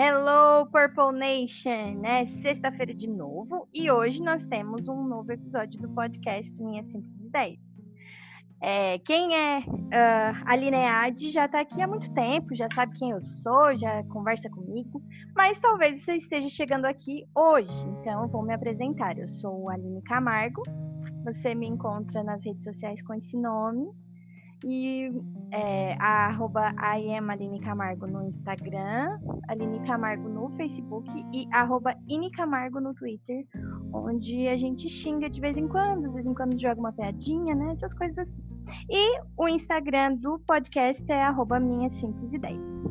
Hello, Purple Nation! É sexta-feira de novo e hoje nós temos um novo episódio do podcast Minha Simples Ideias. É, quem é uh, a Lineade já está aqui há muito tempo, já sabe quem eu sou, já conversa comigo, mas talvez você esteja chegando aqui hoje, então eu vou me apresentar. Eu sou a Aline Camargo, você me encontra nas redes sociais com esse nome e é, a arroba Aline Camargo no Instagram, Aline Camargo no Facebook e arroba Ine Camargo no Twitter, onde a gente xinga de vez em quando, de vez em quando joga uma piadinha, né? Essas coisas assim. E o Instagram do podcast é arroba Minha Simples Ideias.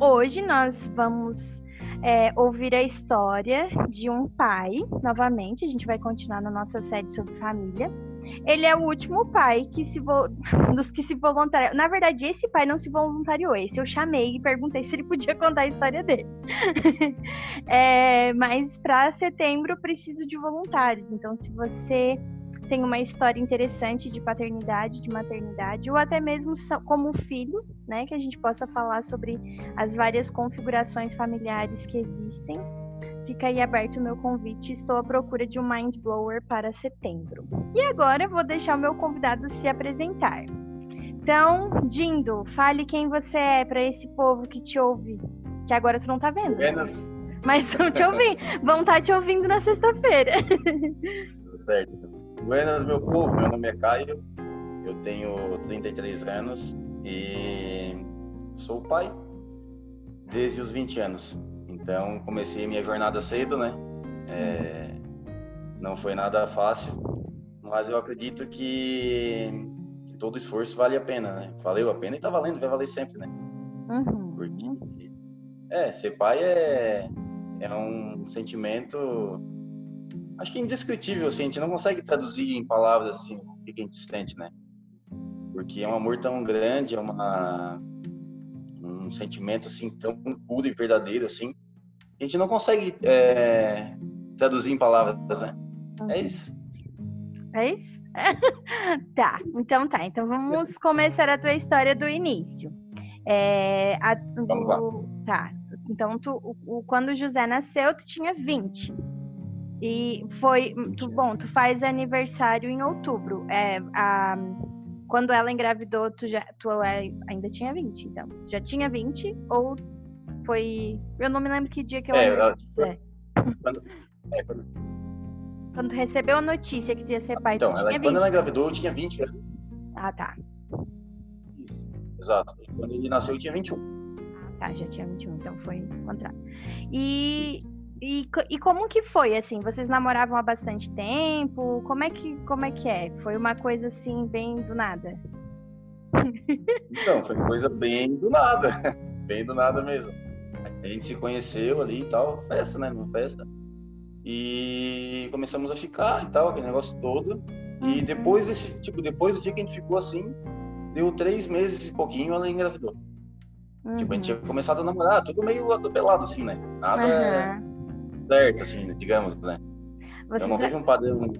Hoje nós vamos é, ouvir a história de um pai, novamente, a gente vai continuar na nossa série sobre família ele é o último pai que se vo... dos que se voluntariou. Na verdade, esse pai não se voluntariou. Esse eu chamei e perguntei se ele podia contar a história dele. é, mas para setembro eu preciso de voluntários. Então, se você tem uma história interessante de paternidade, de maternidade, ou até mesmo como filho, né, que a gente possa falar sobre as várias configurações familiares que existem Fica aí aberto o meu convite. Estou à procura de um mind blower para setembro. E agora eu vou deixar o meu convidado se apresentar. Então, Dindo, fale quem você é para esse povo que te ouve. Que agora tu não tá vendo. Buenas. Mas estão te ouvindo. Vão estar tá te ouvindo na sexta-feira. Tudo certo. Buenas, meu povo. Meu nome é Caio. Eu tenho 33 anos e sou pai desde os 20 anos. Então, comecei minha jornada cedo, né? É, não foi nada fácil, mas eu acredito que, que, todo esforço vale a pena, né? Valeu a pena e tá valendo, vai valer sempre, né? Uhum. Porque, é, ser pai é, é um sentimento, acho que indescritível, assim, a gente não consegue traduzir em palavras, assim, o que a gente sente, né? Porque é um amor tão grande, é uma um sentimento assim tão puro e verdadeiro assim a gente não consegue é, traduzir em palavras, né? É isso. É isso? tá, então tá. Então vamos começar a tua história do início. É, a, vamos lá. Tá. Então, tu, o, quando o José nasceu, tu tinha 20. E foi. Tu, bom, tu faz aniversário em outubro. É, a, quando ela engravidou, tu, já, tu é, ainda tinha 20, então. Já tinha 20 ou foi. Eu não me lembro que dia que eu. É, ela... quando... É, quando... recebeu a notícia que ia ser pai, então, ela, quando ela engravidou, eu tinha 20 anos. Ah, tá. Exato. Quando ele nasceu, eu tinha 21. Ah, tá, já tinha 21, então foi o contrário. E, e, e como que foi, assim? Vocês namoravam há bastante tempo? Como é que, como é, que é? Foi uma coisa, assim, bem do nada? Não, foi coisa bem do nada. Bem do nada mesmo. A gente se conheceu ali e tal, festa, né? Uma festa. E começamos a ficar e tal, aquele negócio todo. E uhum. depois desse, tipo, depois do dia que a gente ficou assim, deu três meses e pouquinho, ela engravidou. Uhum. Tipo, a gente tinha começado a namorar, tudo meio atropelado, assim, né? Nada uhum. certo, assim, digamos, né? Então não teve um padrão.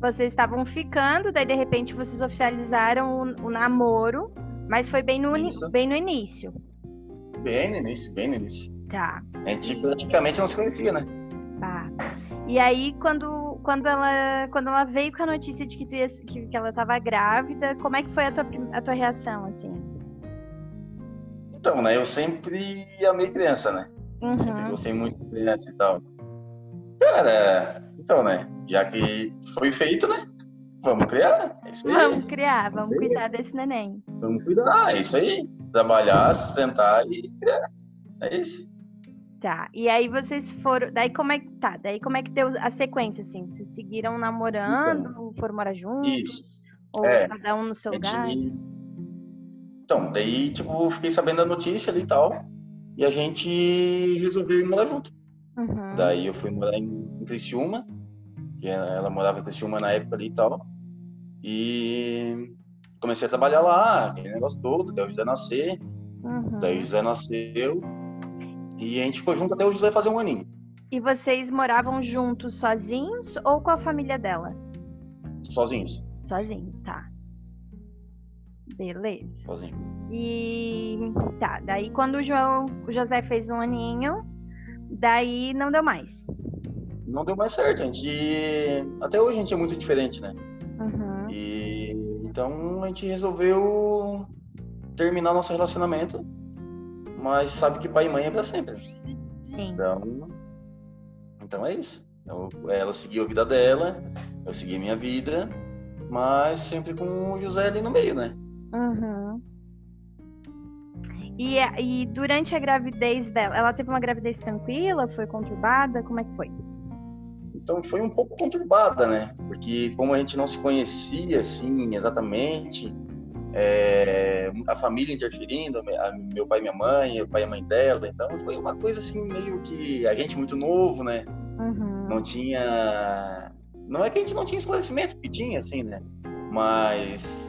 Vocês estavam ficando, daí de repente vocês oficializaram o, o namoro, mas foi bem no, bem no início. Bem no início, bem no início. Tá. A gente praticamente não se conhecia, né? Tá. E aí, quando, quando, ela, quando ela veio com a notícia de que, tu ia, que, que ela estava grávida, como é que foi a tua, a tua reação, assim? Então, né, eu sempre amei criança, né? Uhum. Sempre gostei muito de criança e tal. Cara, então, né, já que foi feito, né, vamos criar, é isso aí. Vamos criar, vamos cuidar desse neném. Vamos cuidar, é isso aí. Trabalhar, sustentar e criar. É isso. Tá. E aí vocês foram. Daí como é que tá? Daí como é que deu a sequência, assim? Vocês seguiram namorando, então, foram morar juntos? Isso. Ou é, cada um no seu lugar? Então, daí, tipo, fiquei sabendo da notícia ali e tal. E a gente resolveu ir morar junto. Uhum. Daí eu fui morar em Criciúma, que ela morava em Criciúma na época ali e tal. E comecei a trabalhar lá, aquele negócio todo, até o José nascer. Uhum. Daí o José nasceu, e a gente ficou junto até o José fazer um aninho. E vocês moravam juntos sozinhos ou com a família dela? Sozinhos. Sozinhos, tá. Beleza. Sozinho. E tá, daí quando o João, o José fez um aninho, daí não deu mais. Não deu mais certo. A gente, até hoje a gente é muito diferente, né? Uhum. E então a gente resolveu terminar nosso relacionamento, mas sabe que pai e mãe é para sempre. Sim. Então, então é isso. Então, ela seguiu a vida dela, eu segui a minha vida, mas sempre com o José ali no meio, né? Uhum. E, e durante a gravidez dela, ela teve uma gravidez tranquila? Foi conturbada? Como é que foi? Então foi um pouco conturbada, né? Porque como a gente não se conhecia assim exatamente, é, a família interferindo, a, meu pai e minha mãe, o pai e a mãe dela, então foi uma coisa assim meio que a gente muito novo, né? Uhum. Não tinha, não é que a gente não tinha esclarecimento, que tinha assim, né? Mas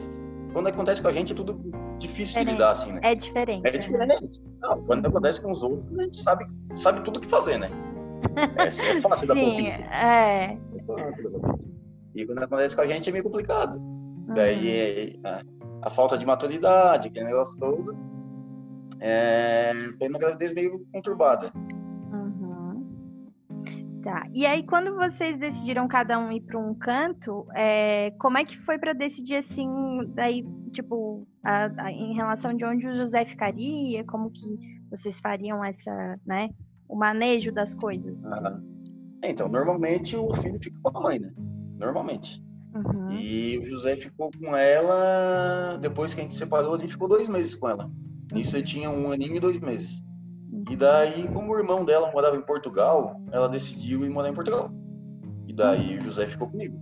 quando acontece com a gente é tudo difícil Diferente. de lidar assim, né? É diferente. É né? diferente. Não, quando acontece com os outros, a gente sabe, sabe tudo o que fazer, né? Essa é fácil da Sim, palpite. é. É fácil da palpite. E quando acontece com a gente é meio complicado. Daí Uhum. a, a falta de maturidade, aquele negócio todo, é, foi uma gravidez meio conturbada. Uhum. Tá. E aí, quando vocês decidiram cada um ir para um canto, é, como é que foi para decidir assim, daí, tipo, a- a- em relação de onde o José ficaria, como que vocês fariam essa, né, o manejo das coisas? Aham. Então, normalmente o filho fica com a mãe, né? Normalmente. Uhum. E o José ficou com ela, depois que a gente separou, ele ficou dois meses com ela. Isso ele tinha um aninho e dois meses. E daí, como o irmão dela morava em Portugal, ela decidiu ir morar em Portugal. E daí o José ficou comigo.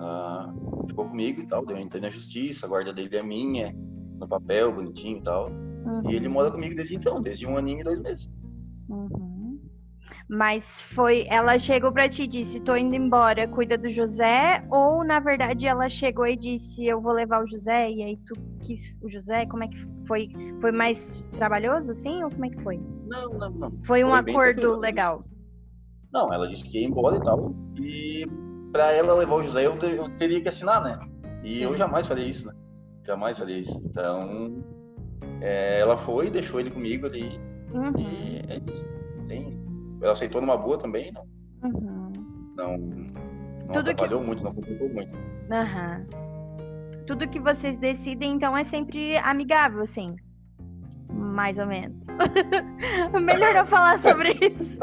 Ah, ficou comigo e tal, eu entrei na justiça, a guarda dele é minha, no papel, bonitinho e tal. Uhum. E ele mora comigo desde então, desde um aninho e dois meses. Uhum. Mas foi, ela chegou pra ti e disse, tô indo embora, cuida do José, ou na verdade ela chegou e disse, eu vou levar o José, e aí tu quis o José, como é que foi? Foi mais trabalhoso assim, ou como é que foi? Não, não, não. Foi um Foi bem acordo legal. disse- Não, ela disse que ia embora e tal. E pra ela levar o José, eu, eu teria que assinar, né? E eu jamais faria isso, né? Jamais faria isso. Então, é, ela foi, deixou ele comigo ali. Uhum, E é isso. Tem- ela aceitou numa boa também, não, uhum, não, não Tudo que- atrapalhou muito, não complicou muito. aham. Tudo que vocês decidem, então, é sempre amigável, assim. Mais ou menos. Melhor não falar sobre isso.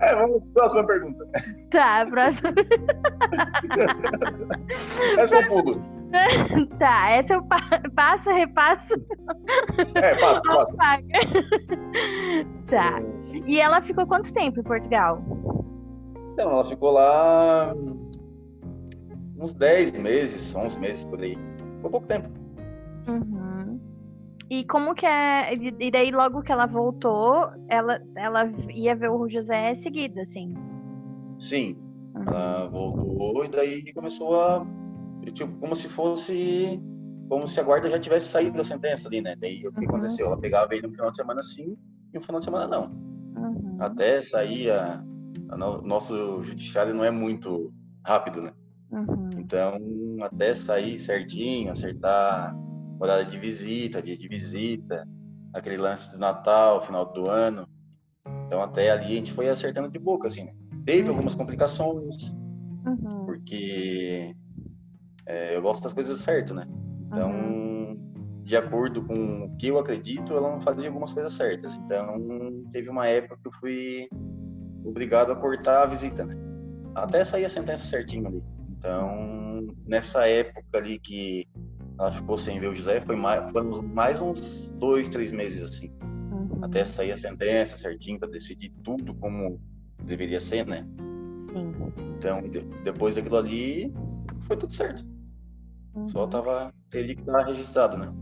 É, vamos próxima pergunta. Tá, próximo. Essa eu pulo. Tá, essa eu pa- passa, repassa, É, passa. paga. Tá. E ela ficou quanto tempo em Portugal? Então, ela ficou lá uns 10 meses, 11 meses por aí. Ficou pouco tempo. Uhum. E como que é. E daí, logo que ela voltou, ela, ela ia ver o José seguida, assim. Sim, Uhum. ela voltou e daí começou a. Tipo, como se fosse. Como se a guarda já tivesse saído da sentença ali, né? Daí o que Uhum. aconteceu? Ela pegava ele no final de semana sim e no final de semana não. Uhum. Até sair a. a no- nosso judiciário não é muito rápido, né? Uhum. Então, até sair certinho, acertar horário de visita, dia de visita, aquele lance do Natal, final do ano. Então, até ali a gente foi acertando de boca, assim, né? Teve algumas complicações, Uhum. porque é, eu gosto das coisas certas, né? Então, Uhum. de acordo com o que eu acredito, ela não fazia algumas coisas certas. Então, teve uma época que eu fui obrigado a cortar a visita, né? Até sair a sentença certinho ali. Então, nessa época ali que ela ficou sem ver o José, foi mais, foram mais uns dois, três meses assim, Uhum. até sair a sentença certinho para decidir tudo como deveria ser, né? Sim. Então, de- depois daquilo ali, foi tudo certo. Só Uhum. tava teria que estar registrado, né?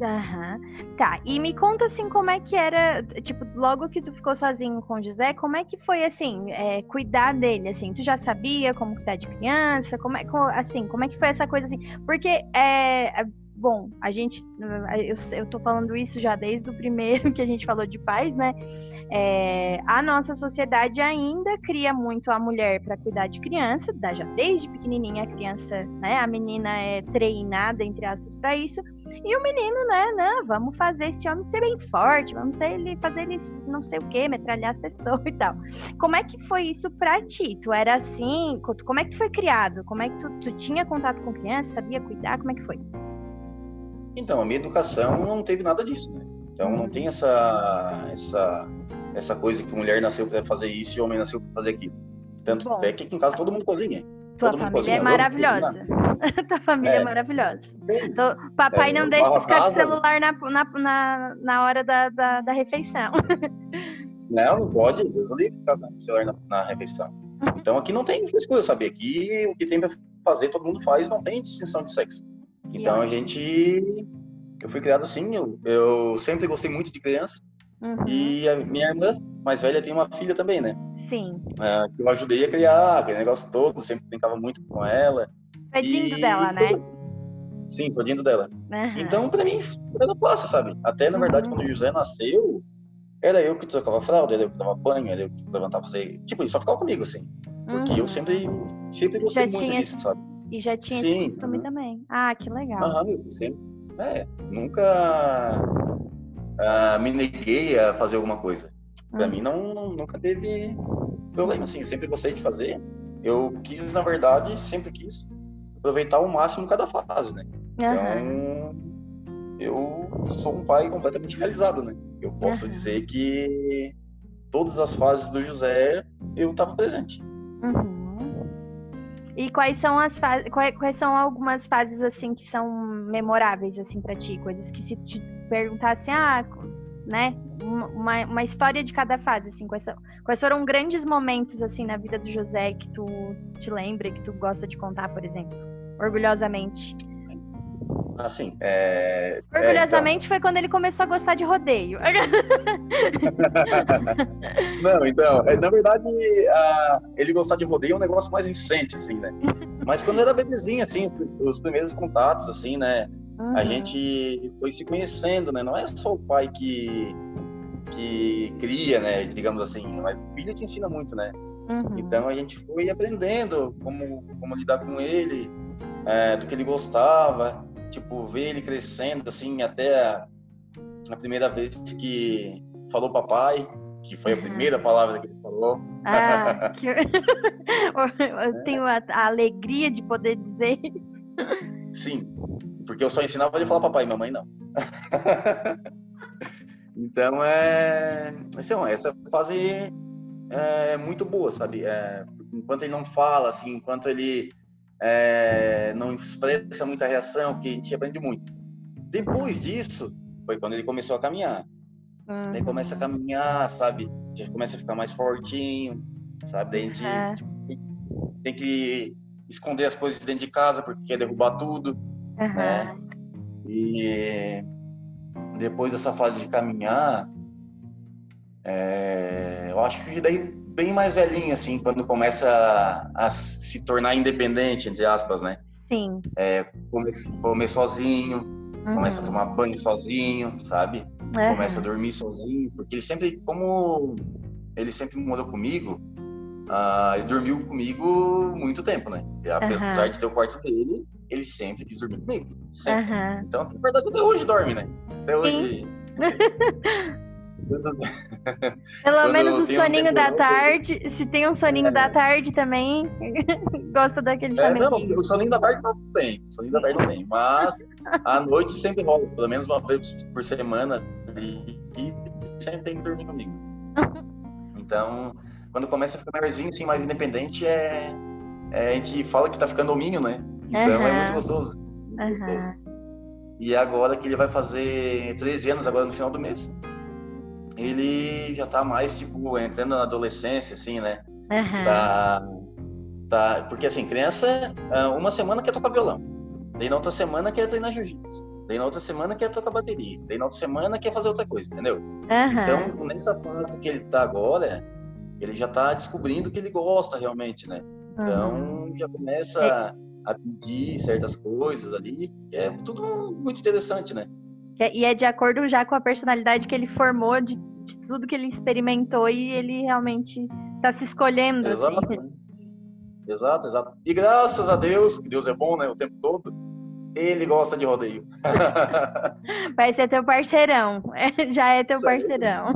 Aham. Tá, e me conta assim como é que era, tipo, logo que tu ficou sozinho com o José, como é que foi assim, é, cuidar dele, assim, tu já sabia como cuidar de criança, como é, assim, como é que foi essa coisa assim, porque é, bom, a gente, eu, eu tô falando isso já desde o primeiro que a gente falou de pais, né? É, a nossa sociedade ainda cria muito a mulher para cuidar de criança, já desde pequenininha a criança, né? A menina é treinada entre aspas para isso e o menino, né? Não, vamos fazer esse homem ser bem forte, vamos ele, fazer ele não sei o que, metralhar as pessoas e tal. Como é que foi isso pra ti? Tu era assim? Como é que foi criado? Como é que tu, tu tinha contato com criança, sabia cuidar? Como é que foi? Então, a minha educação não teve nada disso, né? Então não tem essa essa essa coisa que mulher nasceu para fazer isso e homem nasceu para fazer aquilo. Tanto Bom. é que aqui em casa todo mundo cozinha. Tua todo família cozinha, é maravilhosa. Tua família é, é maravilhosa. Então, papai é, não deixa de ficar de celular na, na, na, na hora da, da, da, refeição. Não, não pode. Deus livre ficar com o celular na, na refeição. Então aqui não tem frescura, sabe? Aqui o que tem para fazer todo mundo faz, não tem distinção de sexo. Então a gente. Eu fui criado assim, eu, eu sempre gostei muito de criança. Uhum. E a minha irmã mais velha tem uma filha também, né? Sim. É, que eu ajudei a criar, aquele negócio todo, sempre brincava muito com ela. Fedindo e... dela, né? Sim, fedindo dela. Uhum. Então, pra mim, era fácil, sabe? Até, na verdade, uhum. quando o José nasceu, era eu que trocava fralda, era eu que dava banho, era eu que levantava fazer. Tipo, ele só ficava comigo, assim. Porque eu uhum. sempre, sempre gostei já muito tinha... disso, sabe? E já tinha Sim, esse costume uhum. também. Ah, que legal. Eu sempre. É, nunca uh, me neguei a fazer alguma coisa. Para mim, não, não, nunca teve problema, assim. Eu sempre gostei de fazer. Eu quis, na verdade, sempre quis aproveitar ao máximo cada fase, né? Então, eu sou um pai completamente realizado, né? Eu posso dizer que todas as fases do José eu estava presente. Uhum. E quais são as quais, quais, são algumas fases assim que são memoráveis assim para ti, coisas que se te perguntasse, ah, né, uma, uma história de cada fase, assim, quais, são, quais foram grandes momentos assim na vida do José que tu te lembra, que tu gosta de contar, por exemplo, orgulhosamente? Assim, é... Orgulhosamente é, então... foi quando ele começou a gostar de rodeio. Não, então, é, na verdade, a... ele gostar de rodeio é um negócio mais recente, assim, né? Mas quando era bebezinho, assim, os, os primeiros contatos, assim, né? Uhum. A gente foi se conhecendo, né? Não é só o pai que, que cria, né? Digamos assim, mas o filho te ensina muito, né? Uhum. Então a gente foi aprendendo como, como lidar com ele, é, do que ele gostava tipo, ver ele crescendo, assim, até a, a primeira vez que falou papai, que foi a uhum. primeira palavra que ele falou. Ah, que... eu tenho a, a, alegria de poder dizer. Sim, porque eu só ensinava ele a falar papai, mamãe não. então, é... Assim, essa fase é muito boa, sabe? É... Enquanto ele não fala, assim, enquanto ele é, não expressa muita reação, que a gente aprende muito. Depois disso, foi quando ele começou a caminhar. Uhum. Daí começa a caminhar, sabe? Já começa a ficar mais fortinho, sabe? Daí a gente uhum. tipo, tem, tem, que esconder as coisas dentro de casa porque quer derrubar tudo, uhum. né? E depois dessa fase de caminhar, é, eu acho que daí bem mais velhinho, assim, quando começa a, a se tornar independente, entre aspas, né? Sim. É, comer, comer sozinho, uhum. começa a tomar banho sozinho, sabe? Uhum. Começa a dormir sozinho, porque ele sempre, como ele sempre morou comigo, uh, ele dormiu comigo muito tempo, né? Apesar uhum. de ter o quarto dele, ele sempre quis dormir comigo. Sempre. Então, na verdade, até hoje dorme, né? Até hoje. Pelo menos o soninho um da tarde. Se tem um soninho é. da tarde também, gosta daquele é, Não, o soninho da tarde não tem. O soninho da tarde não tem. Mas à noite sempre rola, pelo menos uma vez por semana. E, e sempre tem que dormir comigo. Então, quando começa a ficar maiorzinho, assim, mais independente, é, é, a gente fala que tá ficando hominho, né? Então uhum. é muito gostoso. Muito uhum. gostoso. E agora que ele vai fazer 13 anos agora no final do mês ele já tá mais, tipo, entrando na adolescência, assim, né? Uhum. Tá, tá, porque, assim, criança, ah, uma semana quer tocar violão, daí na outra semana quer treinar jiu-jitsu, daí na outra semana quer tocar bateria, daí na outra semana quer fazer outra coisa, entendeu? Uhum. Então, nessa fase que ele tá agora, ele já tá descobrindo que ele gosta realmente, né? Então, uhum. já começa a pedir certas coisas ali. É tudo muito interessante, né? É, e é de acordo já com a personalidade que ele formou, de, de tudo que ele experimentou e ele realmente está se escolhendo. Exato. Assim. Exato, exato. E graças a Deus, que Deus é bom, né, o tempo todo, ele gosta de rodeio. Vai ser teu parceirão. Já é teu parceirão.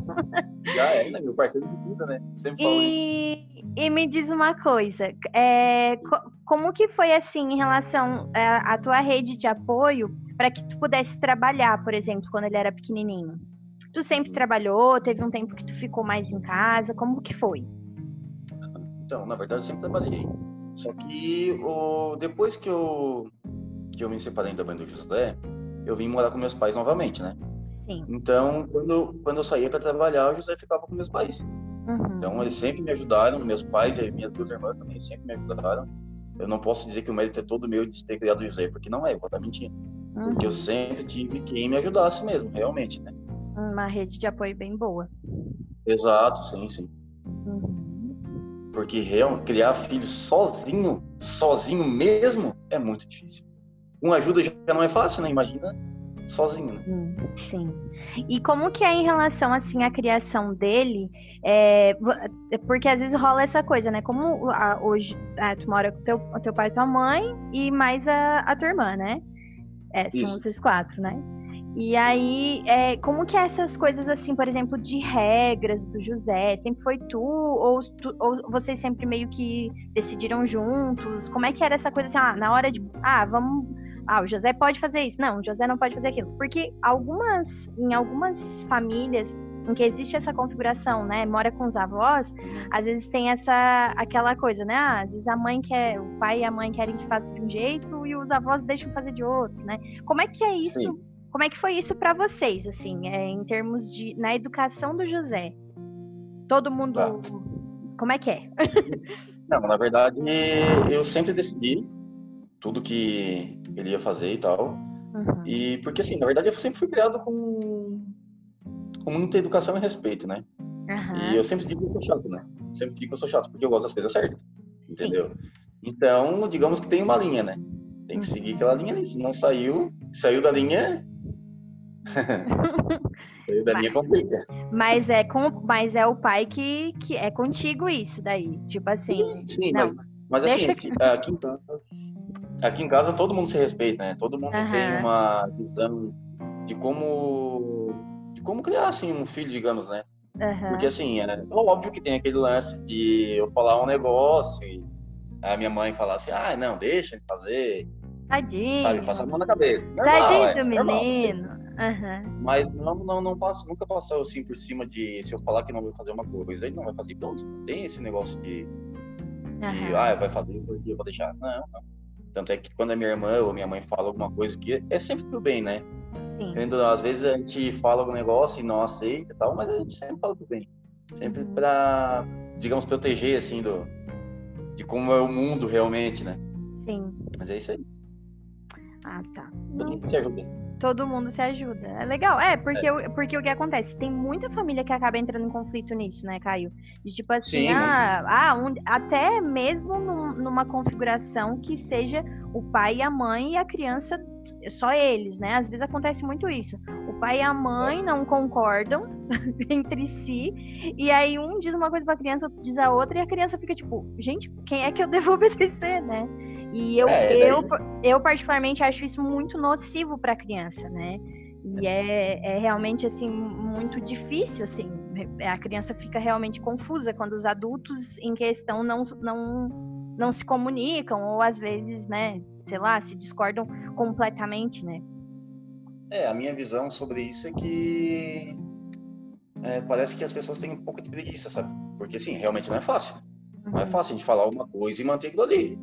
Já é, né? Meu parceiro de vida, né? Sempre falo e... isso. E me diz uma coisa, é, como que foi assim em relação à, à tua rede de apoio para que tu pudesse trabalhar, por exemplo, quando ele era pequenininho? Tu sempre trabalhou? Teve um tempo que tu ficou mais em casa? Como que foi? Então, na verdade, eu sempre trabalhei. Só que o, depois que eu que eu me separei da mãe do José, eu vim morar com meus pais novamente, né? Sim. Então, quando, quando eu saía para trabalhar, o José ficava com meus pais. Uhum. Então, eles sempre me ajudaram, meus pais e minhas duas irmãs também sempre me ajudaram. Eu não posso dizer que o mérito é todo meu de ter criado o José, porque não é, vou estar mentindo. Uhum. Porque eu uhum. sempre tive quem me ajudasse mesmo, realmente, né? Uma rede de apoio bem boa. Exato, sim, sim. Uhum. Porque real, criar filhos sozinho, sozinho mesmo, é muito difícil com ajuda já não é fácil, né? Imagina sozinho, né? Sim, sim. E como que é em relação, assim, à criação dele? É, porque às vezes rola essa coisa, né? Como a, hoje a, tu mora com teu, teu pai e tua mãe e mais a, a tua irmã, né? É, são Isso. vocês quatro, né? E aí, é, como que essas coisas assim, por exemplo, de regras do José? Sempre foi tu ou, tu, ou vocês sempre meio que decidiram juntos? Como é que era essa coisa assim, ah, na hora de, ah, vamos ah, o José pode fazer isso. Não, o José não pode fazer aquilo. Porque algumas, em algumas famílias em que existe essa configuração, né, mora com os avós, às vezes tem essa aquela coisa, né? Ah, às vezes a mãe quer, o pai e a mãe querem que faça de um jeito e os avós deixam fazer de outro, né? Como é que é isso? Sim. Como é que foi isso para vocês, assim, é, em termos de na educação do José? Todo mundo, tá. como é que é? Não, na verdade, eu sempre decidi tudo que ele ia fazer e tal. Uhum. E porque assim, na verdade eu sempre fui criado com, com muita educação e respeito, né? Uhum. E eu sempre digo que eu sou chato, né? Sempre digo que eu sou chato, porque eu gosto das coisas certas. Entendeu? Sim. Então, digamos que tem uma linha, né? Tem que seguir aquela linha ali. Se não saiu, saiu da linha. saiu da mas, linha complica. Mas é, com, mas é o pai que, que é contigo isso daí. Tipo assim. Sim, sim não, mas, mas assim, aqui, aqui em casa aqui em casa todo mundo se respeita, né? Todo mundo uhum. tem uma visão de como como criar assim um filho, digamos, né? Uhum. Porque assim, é, óbvio que tem aquele lance de eu falar um negócio e a minha mãe falar assim, ah, não, deixa ele fazer. Tadinho. Sabe, passar a mão na cabeça. Normal, Tadinho é, do menino. Uhum. Mas não, não, não passo, nunca passou assim por cima de se eu falar que não vou fazer uma coisa, ele não vai fazer. Então, tem esse negócio de, de ah, vai fazer eu vou deixar. Não, não. Tanto é que quando a minha irmã ou minha mãe fala alguma coisa que é sempre tudo bem, né? Sim. Entendeu? Às vezes a gente fala algum negócio e não aceita e tal, mas a gente sempre fala tudo bem. Sempre uhum. para, digamos, proteger, assim, do, de como é o mundo realmente, né? Sim. Mas é isso aí. Ah, tá. Todo mundo se ajuda. Todo mundo se ajuda. É legal. É, porque, é. porque o que acontece? Tem muita família que acaba entrando em conflito nisso, né, Caio? De tipo assim, Sim, ah, ah um, até mesmo num, numa configuração que seja o pai e a mãe e a criança, só eles, né? Às vezes acontece muito isso. O pai e a mãe não concordam entre si, e aí um diz uma coisa pra criança, outro diz a outra, e a criança fica tipo, gente, quem é que eu devo obedecer, né? E eu, é, eu, eu particularmente acho isso muito nocivo para a criança, né? E é, é realmente assim muito difícil, assim. A criança fica realmente confusa quando os adultos em questão não, não, não se comunicam ou às vezes, né, sei lá, se discordam completamente, né? É, a minha visão sobre isso é que é, parece que as pessoas têm um pouco de preguiça, sabe? Porque assim, realmente não é fácil. Uhum. Não é uhum. fácil a gente falar uma coisa e manter aquilo ali.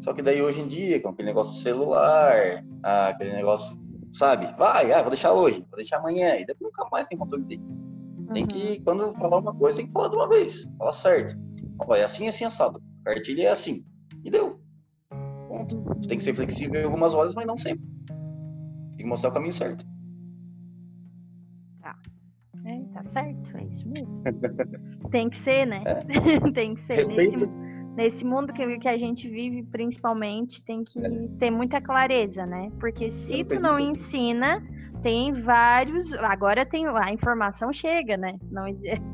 Só que daí hoje em dia, com aquele negócio celular, ah, aquele negócio, sabe? Vai, ah, vou deixar hoje, vou deixar amanhã, e depois nunca mais tem controle dele. Tem que, uhum. quando falar uma coisa, tem que falar de uma vez, falar certo. Olha, é assim, assim, assado. A é assim. E deu. Ponto. Tem que ser flexível em algumas horas, mas não sempre. Tem que mostrar o caminho certo. Tá. É, tá certo, é isso mesmo. tem que ser, né? É. tem que ser. Respeito, nesse mundo que, que a gente vive, principalmente, tem que é. ter muita clareza, né? Porque se tu não ensina, tem vários. Agora tem a informação chega, né? Não,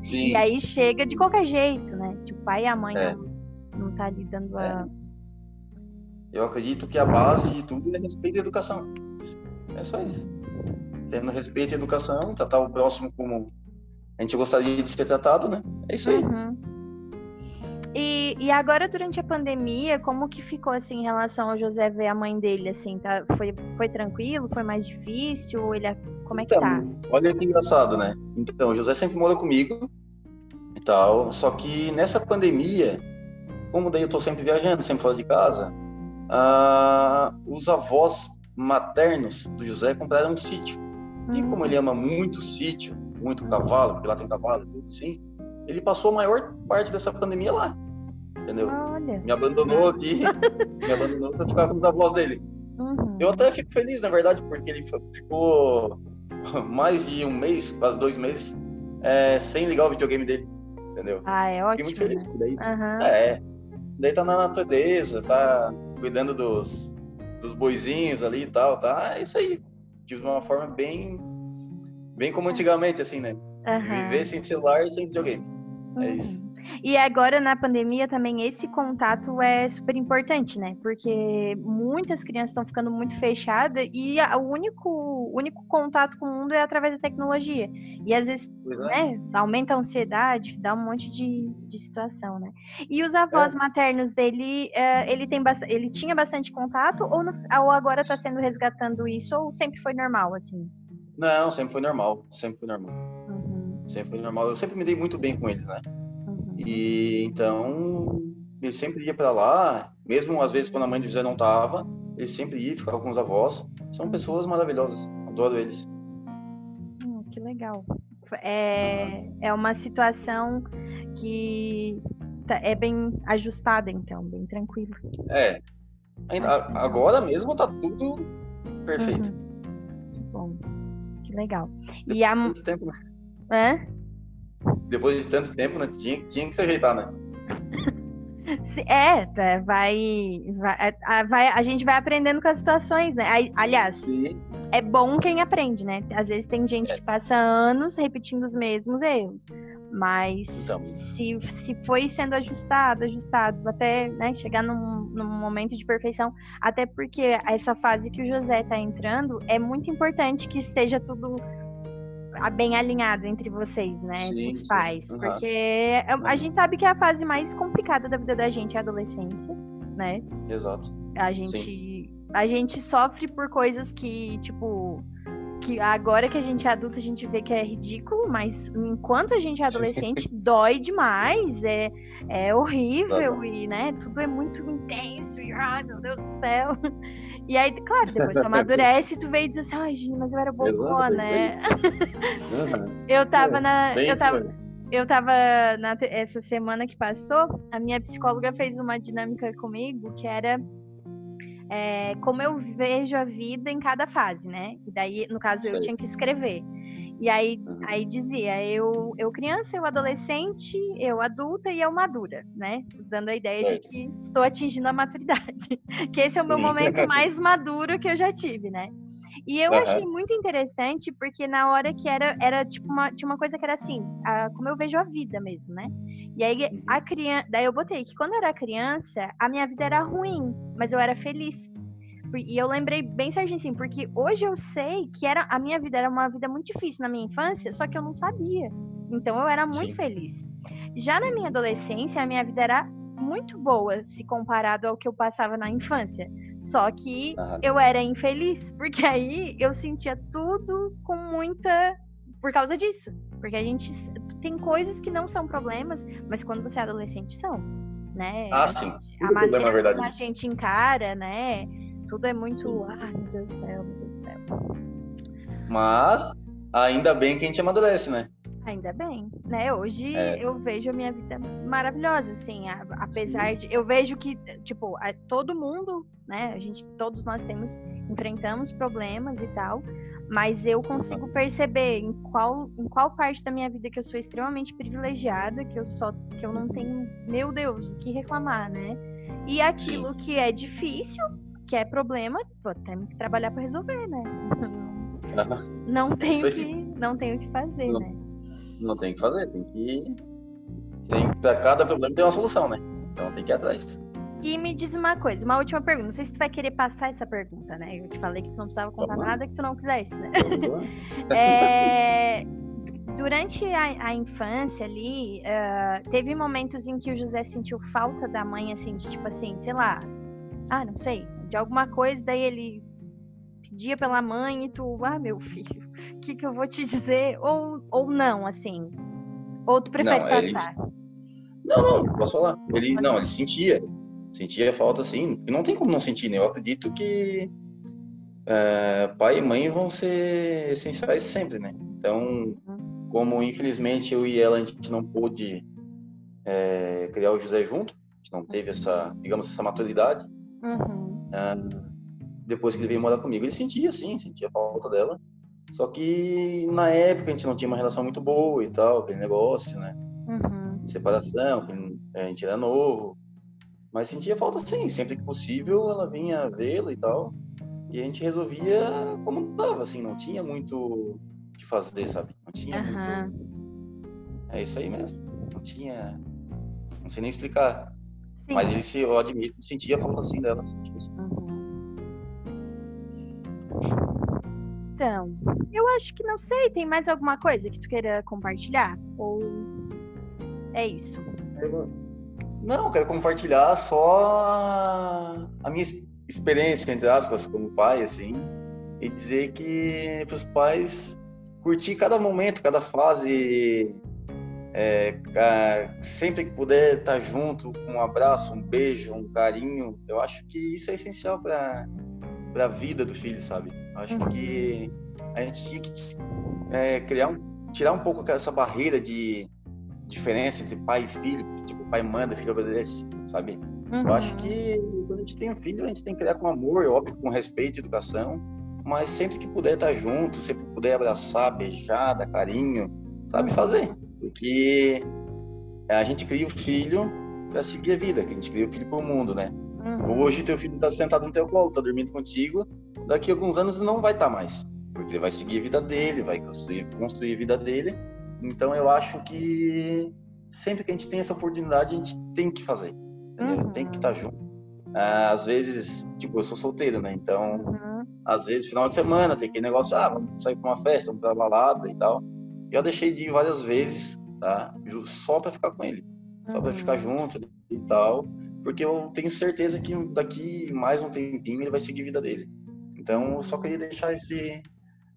Sim. E aí chega de qualquer jeito, né? Se o pai e a mãe é. não, não tá ali dando a. É. Eu acredito que a base de tudo é respeito à educação. É só isso. Tendo respeito à educação, tratar o próximo como a gente gostaria de ser tratado, né? É isso aí. Uhum. E, e agora, durante a pandemia, como que ficou, assim, em relação ao José ver a mãe dele, assim, tá? Foi, foi tranquilo? Foi mais difícil? Ele, é, como é que então, tá? Olha que engraçado, né? Então, o José sempre mora comigo e tal, só que nessa pandemia, como daí eu tô sempre viajando, sempre fora de casa, ah, os avós maternos do José compraram um sítio. E como hum. ele ama muito sítio, muito cavalo, porque lá tem cavalo e tudo assim, ele passou a maior parte dessa pandemia lá entendeu? Olha. Me abandonou aqui, me abandonou pra ficar com os avós dele. Uhum. Eu até fico feliz, na verdade, porque ele ficou mais de um mês, quase dois meses, é, sem ligar o videogame dele, entendeu? Ah, é ótimo. Fiquei muito feliz por daí. Uhum. É, daí tá na natureza, tá cuidando dos, dos boizinhos ali e tal, tá? É isso aí. De uma forma bem, bem como antigamente, assim, né? Uhum. Viver sem celular e sem videogame. É isso. E agora na pandemia também esse contato é super importante, né? Porque muitas crianças estão ficando muito fechadas e o único, único contato com o mundo é através da tecnologia. E às vezes é. né, aumenta a ansiedade, dá um monte de, de situação, né? E os avós é. maternos dele, uh, ele, tem ele tinha bastante contato ou, no, ou agora está sendo resgatando isso ou sempre foi normal, assim? Não, sempre foi normal, sempre foi normal. Uhum. Sempre foi normal. Eu sempre me dei muito bem com eles, né? E então ele sempre ia para lá, mesmo às vezes quando a mãe de José não tava, ele sempre ia, ficava com os avós. São pessoas maravilhosas, adoro eles. Hum, que legal. É, uhum. é uma situação que tá, é bem ajustada, então, bem tranquila. É. agora mesmo tá tudo perfeito. Uhum. Que bom. Que legal. Depois e a... tempo, né? É? Depois de tanto tempo, né? Tinha, tinha que se ajeitar, né? É, é, vai, vai, é, vai, a gente vai aprendendo com as situações, né? Aliás, Sim. é bom quem aprende, né? Às vezes tem gente é. que passa anos repetindo os mesmos erros, mas então. se, se foi sendo ajustado, ajustado, até né, chegar num, num momento de perfeição, até porque essa fase que o José está entrando é muito importante que esteja tudo bem alinhado entre vocês, né? Sim, entre os pais. Uhum. Porque a gente sabe que é a fase mais complicada da vida da gente é a adolescência, né? Exato. A gente, a gente sofre por coisas que, tipo, que agora que a gente é adulta a gente vê que é ridículo, mas enquanto a gente é adolescente dói demais, é, é horrível e, né, tudo é muito intenso e, ai meu Deus do céu. E aí, claro, depois tu amadurece e tu veio e diz assim, ai, gente, mas eu era boa, né? Uhum. eu tava é, na. Eu tava, eu tava na, essa semana que passou, a minha psicóloga fez uma dinâmica comigo que era é, como eu vejo a vida em cada fase, né? E daí, no caso, Sei. eu tinha que escrever. E aí, uhum. aí dizia, eu, eu criança, eu adolescente, eu adulta e eu madura, né? Dando a ideia certo. de que estou atingindo a maturidade. que esse é o meu momento mais maduro que eu já tive, né? E eu uhum. achei muito interessante, porque na hora que era, era tipo uma, tinha uma coisa que era assim, a, como eu vejo a vida mesmo, né? E aí uhum. a criança, daí eu botei que quando eu era criança, a minha vida era ruim, mas eu era feliz. E eu lembrei bem certinho assim, porque hoje eu sei que era a minha vida era uma vida muito difícil na minha infância, só que eu não sabia. Então eu era muito Sim. feliz. Já na minha adolescência, a minha vida era muito boa se comparado ao que eu passava na infância. Só que uhum. eu era infeliz, porque aí eu sentia tudo com muita. por causa disso. Porque a gente tem coisas que não são problemas, mas quando você é adolescente são. Né? Ah, sim. A, a maneira problema, como a gente encara, né? Tudo é muito. Ai, meu Deus do céu, meu Deus do céu. Mas ainda bem que a gente amadurece, né? Ainda bem, né? Hoje é. eu vejo a minha vida maravilhosa, assim, apesar Sim. de eu vejo que tipo todo mundo, né? A gente, todos nós temos enfrentamos problemas e tal, mas eu consigo perceber em qual, em qual parte da minha vida que eu sou extremamente privilegiada, que eu só que eu não tenho, meu Deus, o que reclamar, né? E aquilo Sim. que é difícil, que é problema, pô, temos que trabalhar para resolver, né? Não é tenho que, não tenho o que fazer, não, né? Não tem o que fazer, tem que tem para cada problema tem uma solução, né? Então tem que ir atrás. E me diz uma coisa, uma última pergunta. Não sei se tu vai querer passar essa pergunta, né? Eu te falei que tu não precisava contar tá nada que tu não quisesse, né? é, durante a, a, infância ali, uh, teve momentos em que o José sentiu falta da mãe, assim, de tipo assim, sei lá, ah, não sei, de alguma coisa, daí ele pedia pela mãe e tu, ah, meu filho, o que, que eu vou te dizer? Ou, ou não, assim. Ou tu prefere não, passar? Ele... Não, não, posso falar. Ele, não, ele sentia. Sentia falta, sim. E não tem como não sentir, né? Eu acredito que é, pai e mãe vão ser essenciais sempre, né? Então, como infelizmente eu e ela a gente não pôde é, criar o José junto, a gente não teve essa, digamos, essa maturidade. Uhum. É, depois que ele veio morar comigo, ele sentia, sim, sentia falta dela. Só que na época a gente não tinha uma relação muito boa e tal, aquele negócio, né? Uhum. Separação, a gente era novo. Mas sentia falta sim, sempre que possível ela vinha vê-lo e tal. E a gente resolvia como dava, assim, não tinha muito o que fazer, sabe? Não tinha uhum. muito. É isso aí mesmo. Não tinha. Não sei nem explicar. Sim. Mas ele se, eu admito, sentia falta assim dela. Sentia assim. Então, eu acho que não sei, tem mais alguma coisa que tu queira compartilhar? Ou é isso? É, não, quero compartilhar só a minha experiência, entre aspas, como pai, assim, e dizer que para os pais curtir cada momento, cada fase, é, sempre que puder estar junto, um abraço, um beijo, um carinho, eu acho que isso é essencial para a vida do filho, sabe? Acho que a gente tinha que é, criar um, tirar um pouco essa barreira de diferença entre pai e filho, tipo, o pai manda, o filho obedece, sabe? Uhum. Eu acho que quando a gente tem um filho, a gente tem que criar com amor, óbvio, com respeito e educação, mas sempre que puder estar junto, sempre que puder abraçar, beijar, dar carinho, sabe fazer. Porque a gente cria o filho para seguir a vida, que a gente cria o filho para o mundo, né? Uhum. Hoje teu filho está sentado no teu colo, está dormindo contigo, daqui a alguns anos não vai estar tá mais, porque ele vai seguir a vida dele, vai construir, construir a vida dele, então eu acho que sempre que a gente tem essa oportunidade, a gente tem que fazer. Uhum. Tem que estar junto. Ah, às vezes, tipo, eu sou solteiro, né? Então, uhum. às vezes, final de semana, tem aquele negócio, ah, vamos sair pra uma festa, vamos pra balada e tal. Eu deixei de ir várias vezes, tá? Só pra ficar com ele. Só uhum. pra ficar junto e tal. Porque eu tenho certeza que daqui mais um tempinho ele vai seguir a vida dele. Então, eu só queria deixar esse,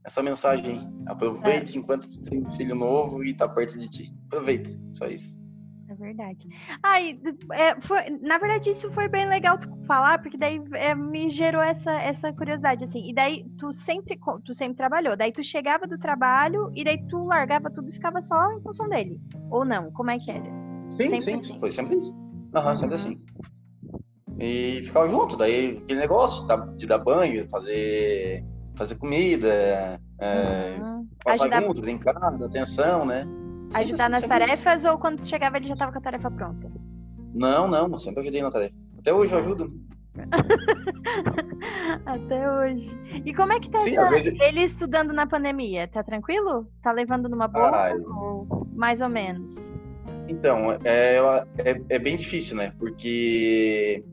essa mensagem. Aproveite é. enquanto você tem um filho novo e está perto de ti. Aproveite, só isso. É verdade. Ai, é, foi, na verdade, isso foi bem legal tu falar, porque daí é, me gerou essa, essa curiosidade, assim. E daí tu sempre, tu sempre trabalhou. Daí tu chegava do trabalho e daí tu largava tudo e ficava só em função dele. Ou não? Como é que era? Sim, sempre sim, assim. foi sempre isso. Uhum, uhum. sempre assim. E ficava junto, daí aquele negócio de dar banho, fazer fazer comida, é, uhum. passar Ajudar... junto, brincar, dar atenção, né? Sempre, Ajudar nas tarefas isso. ou quando chegava ele já estava com a tarefa pronta? Não, não, sempre ajudei na tarefa. Até hoje eu ajudo. Até hoje. E como é que tá Sim, vezes... ele estudando na pandemia? Tá tranquilo? Tá levando numa boa? Ou mais ou menos? Então, é, é, é, bem difícil, né? Porque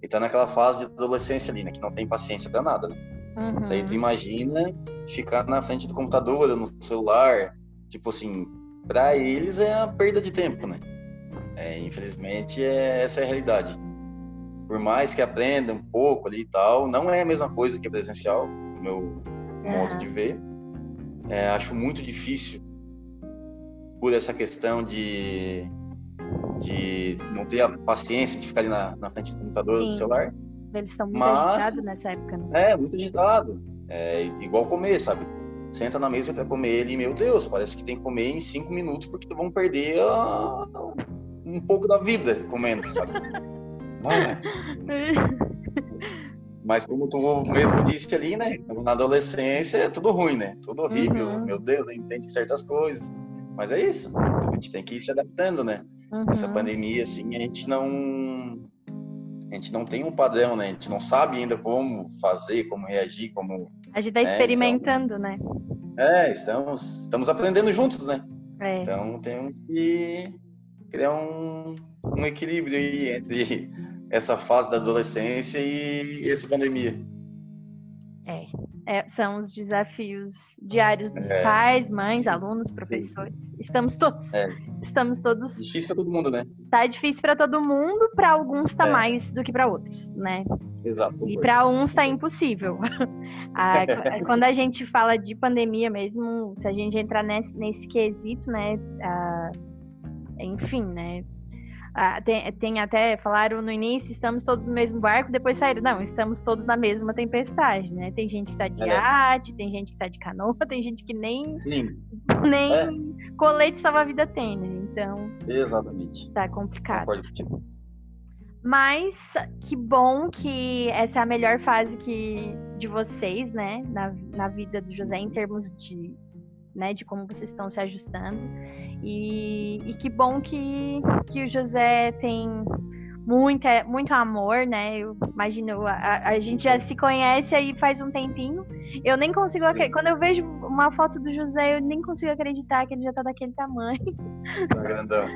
ele tá naquela fase de adolescência ali, né? Que não tem paciência pra nada, né? Uhum. Daí tu imagina ficar na frente do computador, no celular, tipo assim, para eles é a perda de tempo, né? É, infelizmente, é, essa é a realidade. Por mais que aprenda um pouco ali e tal, não é a mesma coisa que presencial, no meu modo de ver. É, acho muito difícil por essa questão de, de não ter a paciência de ficar ali na, na frente do computador, Sim. do celular. Eles estão muito Mas, agitados nessa época, né? É, muito agitado. É igual comer, sabe? Senta na mesa para comer ele, meu Deus, parece que tem que comer em cinco minutos porque vão perder a... um pouco da vida comendo, sabe? Mas como tu mesmo disse ali, né? Na adolescência é tudo ruim, né? Tudo horrível. Uhum. Meu Deus, entende certas coisas. Mas é isso. A gente tem que ir se adaptando, né? Uhum. Essa pandemia, assim, a gente não. A gente não tem um padrão, né? A gente não sabe ainda como fazer, como reagir, como. A gente tá né? experimentando, então... né? É, estamos, estamos aprendendo juntos, né? É. Então temos que criar um, um equilíbrio aí entre essa fase da adolescência e essa pandemia. É, é são os desafios diários dos é. pais, mães, alunos, professores. Estamos todos, é. estamos todos. Difícil para todo mundo, né? Tá difícil para todo mundo, para alguns tá é. mais do que para outros, né? Exato. E para uns tá impossível. a, quando a gente fala de pandemia mesmo, se a gente entrar nesse, nesse quesito, né? A, enfim, né? Ah, tem, tem, até, falaram no início, estamos todos no mesmo barco, depois saíram, não, estamos todos na mesma tempestade, né? Tem gente que tá de é. tem gente que tá de canoa, tem gente que nem, Sim. nem é. colete salva-vida tem, né? Então. Exatamente. Tá complicado. Mas que bom que essa é a melhor fase que, de vocês, né? Na, na vida do José, em termos de né, de como vocês estão se ajustando. E, e que bom que, que o José tem muita, muito amor, né? Eu imagino, a, a gente já se conhece aí faz um tempinho. Eu nem consigo acreditar. Quando eu vejo uma foto do José, eu nem consigo acreditar que ele já tá daquele tamanho. Tá grandão.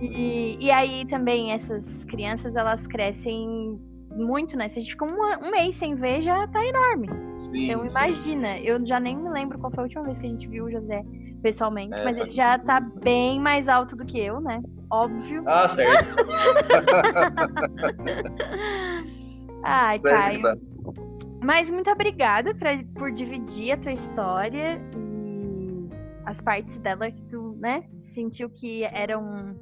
e, e aí também essas crianças, elas crescem muito, né? Se a gente ficou um, um mês sem ver, já tá enorme. Sim, então imagina, sim. eu já nem me lembro qual foi a última vez que a gente viu o José pessoalmente, é, mas ele já tá bem mais alto do que eu, né? Óbvio. Ah, certo. Ai, certo, Caio. Tá. Mas muito obrigada pra, por dividir a tua história e as partes dela que tu, né, sentiu que eram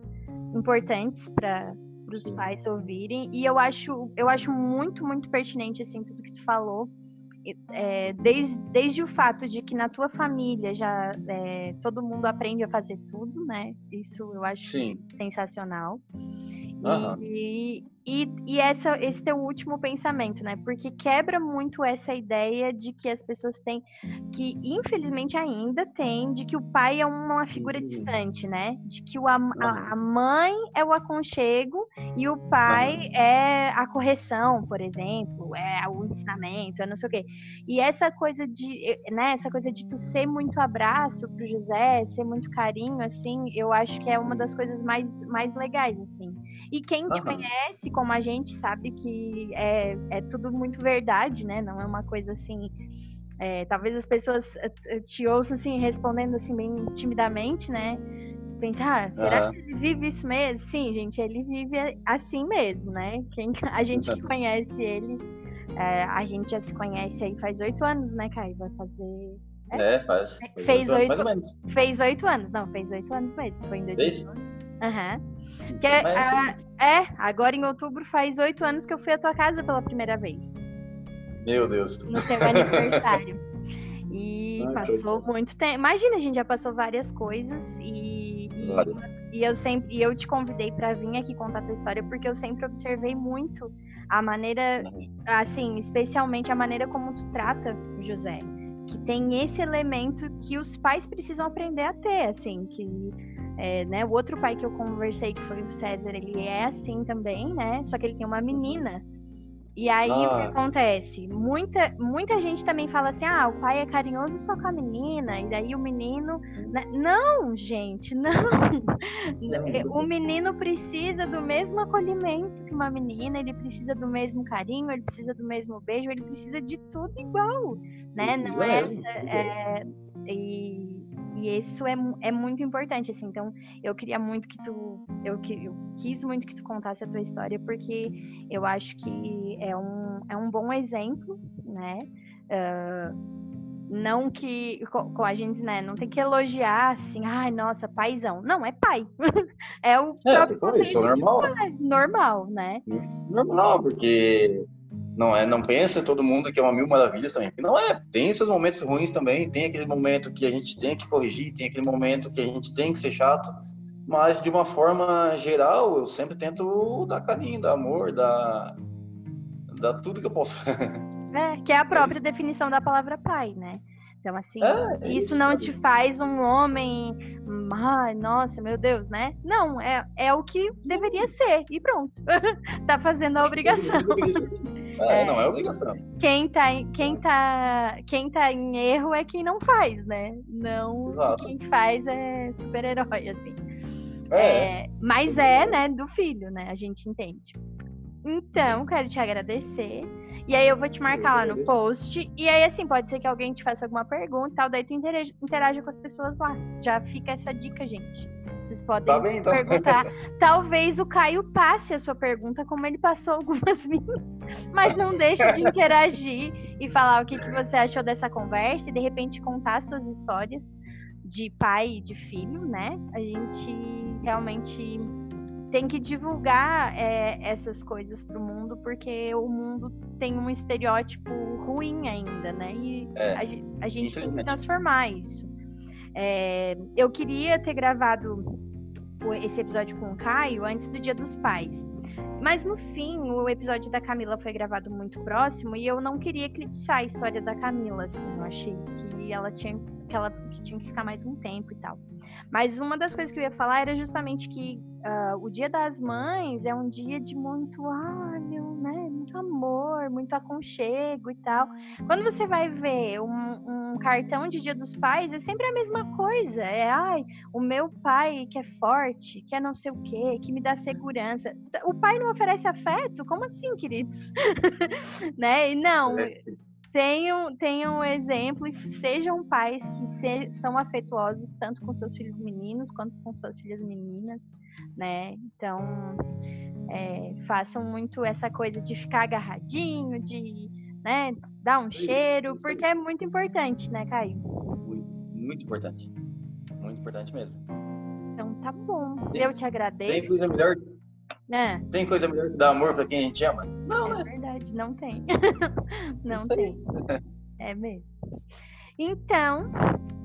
importantes para para os pais ouvirem. E eu acho, eu acho muito, muito pertinente assim tudo que tu falou. É, desde, desde o fato de que na tua família já é, todo mundo aprende a fazer tudo, né? Isso eu acho Sim. sensacional. Uhum. E, e, e essa, esse teu último pensamento, né? Porque quebra muito essa ideia de que as pessoas têm, que infelizmente ainda tem, de que o pai é uma figura distante, né? De que o, a, a, mãe é o aconchego e o pai é a correção, por exemplo, é o ensinamento, é não sei o quê. E essa coisa de, né? Essa coisa de tu ser muito abraço pro José, ser muito carinho, assim, eu acho que é uma das coisas mais, mais legais, assim. E quem te uhum. conhece como a gente sabe que é, é tudo muito verdade, né? Não é uma coisa assim. É, talvez as pessoas eh, eh, te ouçam assim, respondendo assim, bem timidamente, né? Pensar, ah, será uhum. que ele vive isso mesmo? Sim, gente, ele vive assim mesmo, né? Quem, a gente que conhece ele, é, a gente já se conhece aí faz oito anos, né, Caio? Vai fazer. É, é faz. Fez oito, menos. Fez oito anos, não, fez oito anos mesmo. Foi em 2011. Aham. Uhum. Que é, a, é, agora em outubro faz oito anos que eu fui à tua casa pela primeira vez. Meu Deus. No teu aniversário. E ah, passou muito tempo. Imagina, a gente já passou várias coisas e, várias. e, eu sempre e eu te convidei para vir aqui contar a tua história porque eu sempre observei muito a maneira, uhum. assim, especialmente a maneira como tu trata o José, que tem esse elemento que os pais precisam aprender a ter, assim, que é, né, o outro pai que eu conversei, que foi o César, ele é assim também, né? Só que ele tem uma menina. E aí ah. o que ah. acontece? Muita, muita gente também fala assim: ah, o pai é carinhoso só com a menina, e daí o menino. Né? Não, gente, não. O menino precisa do mesmo acolhimento que uma menina, ele precisa do mesmo carinho, ele precisa do mesmo beijo, ele precisa de tudo igual, né? Precisa não é, é, e e isso é, é muito importante, assim. Então, eu queria muito que tu. Eu, eu quis muito que tu contasse a tua história, porque eu acho que é um, é um bom exemplo, né? Uh, não que com a gente, né, não tem que elogiar assim, ai, nossa, paizão. Não, é pai. é o é, próprio isso é normal. normal, né? Normal, porque não é, não pensa todo mundo que é uma mil maravilhas também. Não é, tem seus momentos ruins também, tem aquele momento que a gente tem que corrigir, tem aquele momento que a gente tem que ser chato, mas de uma forma geral, eu sempre tento dar carinho, dar amor, dar, dar tudo que eu posso. É, que é a própria é definição da palavra pai, né? Então, assim, é, é isso, isso, não te faz um homem. Ai, nossa, meu Deus, né? Não, é, é o que deveria ser, e pronto. tá fazendo a obrigação. É, é, não é obrigação. Quem tá, quem, tá, quem tá em erro é quem não faz, né? Não Exato. quem faz é super-herói, assim. É, é mas é, né, do filho, né? A gente entende. Então, quero te agradecer. E aí eu vou te marcar lá no post. E aí, assim, pode ser que alguém te faça alguma pergunta e tal. Daí tu interage, interaja com as pessoas lá. Já fica essa dica, gente. Vocês podem tá bem, então. perguntar. Talvez o Caio passe a sua pergunta, como ele passou algumas minhas. Mas não deixe de interagir e falar o que, que você achou dessa conversa e de repente contar suas histórias de pai e de filho, né? A gente realmente tem que divulgar é, essas coisas para o mundo, porque o mundo tem um estereótipo ruim ainda, né? E é, a, a, gente tem que transformar isso. É, eu queria ter gravado esse episódio com o Caio antes do Dia dos Pais. Mas no fim, o episódio da Camila foi gravado muito próximo e eu não queria eclipsar a história da Camila, assim. Eu achei que ela tinha que ela que tinha que ficar mais um tempo e tal. Mas uma das coisas que eu ia falar era justamente que uh, o Dia das Mães é um dia de muito, ah, né, muito amor, muito aconchego e tal. Quando você vai ver um, um cartão de Dia dos Pais, é sempre a mesma coisa. É, ai, o meu pai que é forte, que é não sei o quê, que me dá segurança. O pai não oferece afeto? Como assim, queridos? né? E não tenham, tenham um exemplo e sejam pais que se, são afetuosos tanto com seus filhos meninos quanto com suas filhas meninas, né? Então, é, façam muito essa coisa de ficar agarradinho, de né, dar um cheiro, porque é muito importante, né, Caio? Muito, muito importante. Muito importante mesmo. Então tá bom. Eu te agradeço. Tem coisa melhor é. Tem coisa melhor que dar amor para quem a gente ama? Não, né? Verdade, não tem. não Isso tem. É mesmo. Então,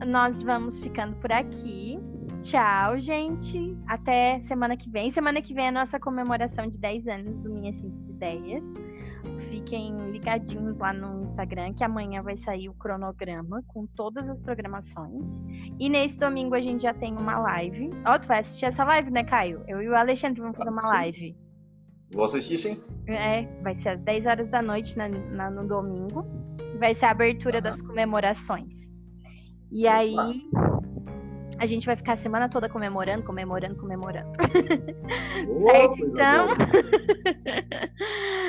nós vamos ficando por aqui. Tchau, gente. Até semana que vem. Semana que vem é a nossa comemoração de 10 anos do Minhas Simples Ideias. Fiquem ligadinhos lá no Instagram, que amanhã vai sair o cronograma com todas as programações. E nesse domingo a gente já tem uma live. Ó, oh, tu vai assistir essa live, né, Caio? Eu e o Alexandre vamos fazer uma sim. live. Vou assistir sim. É, vai ser às 10 horas da noite na, na no domingo. Vai ser a abertura uhum. das comemorações. E aí, a gente vai ficar a semana toda comemorando, comemorando, comemorando. Certo? Então...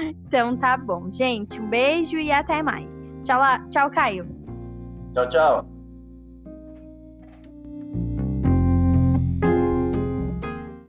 então tá bom, gente. Um beijo e até mais. Tchau, tchau, Caio. Tchau, tchau.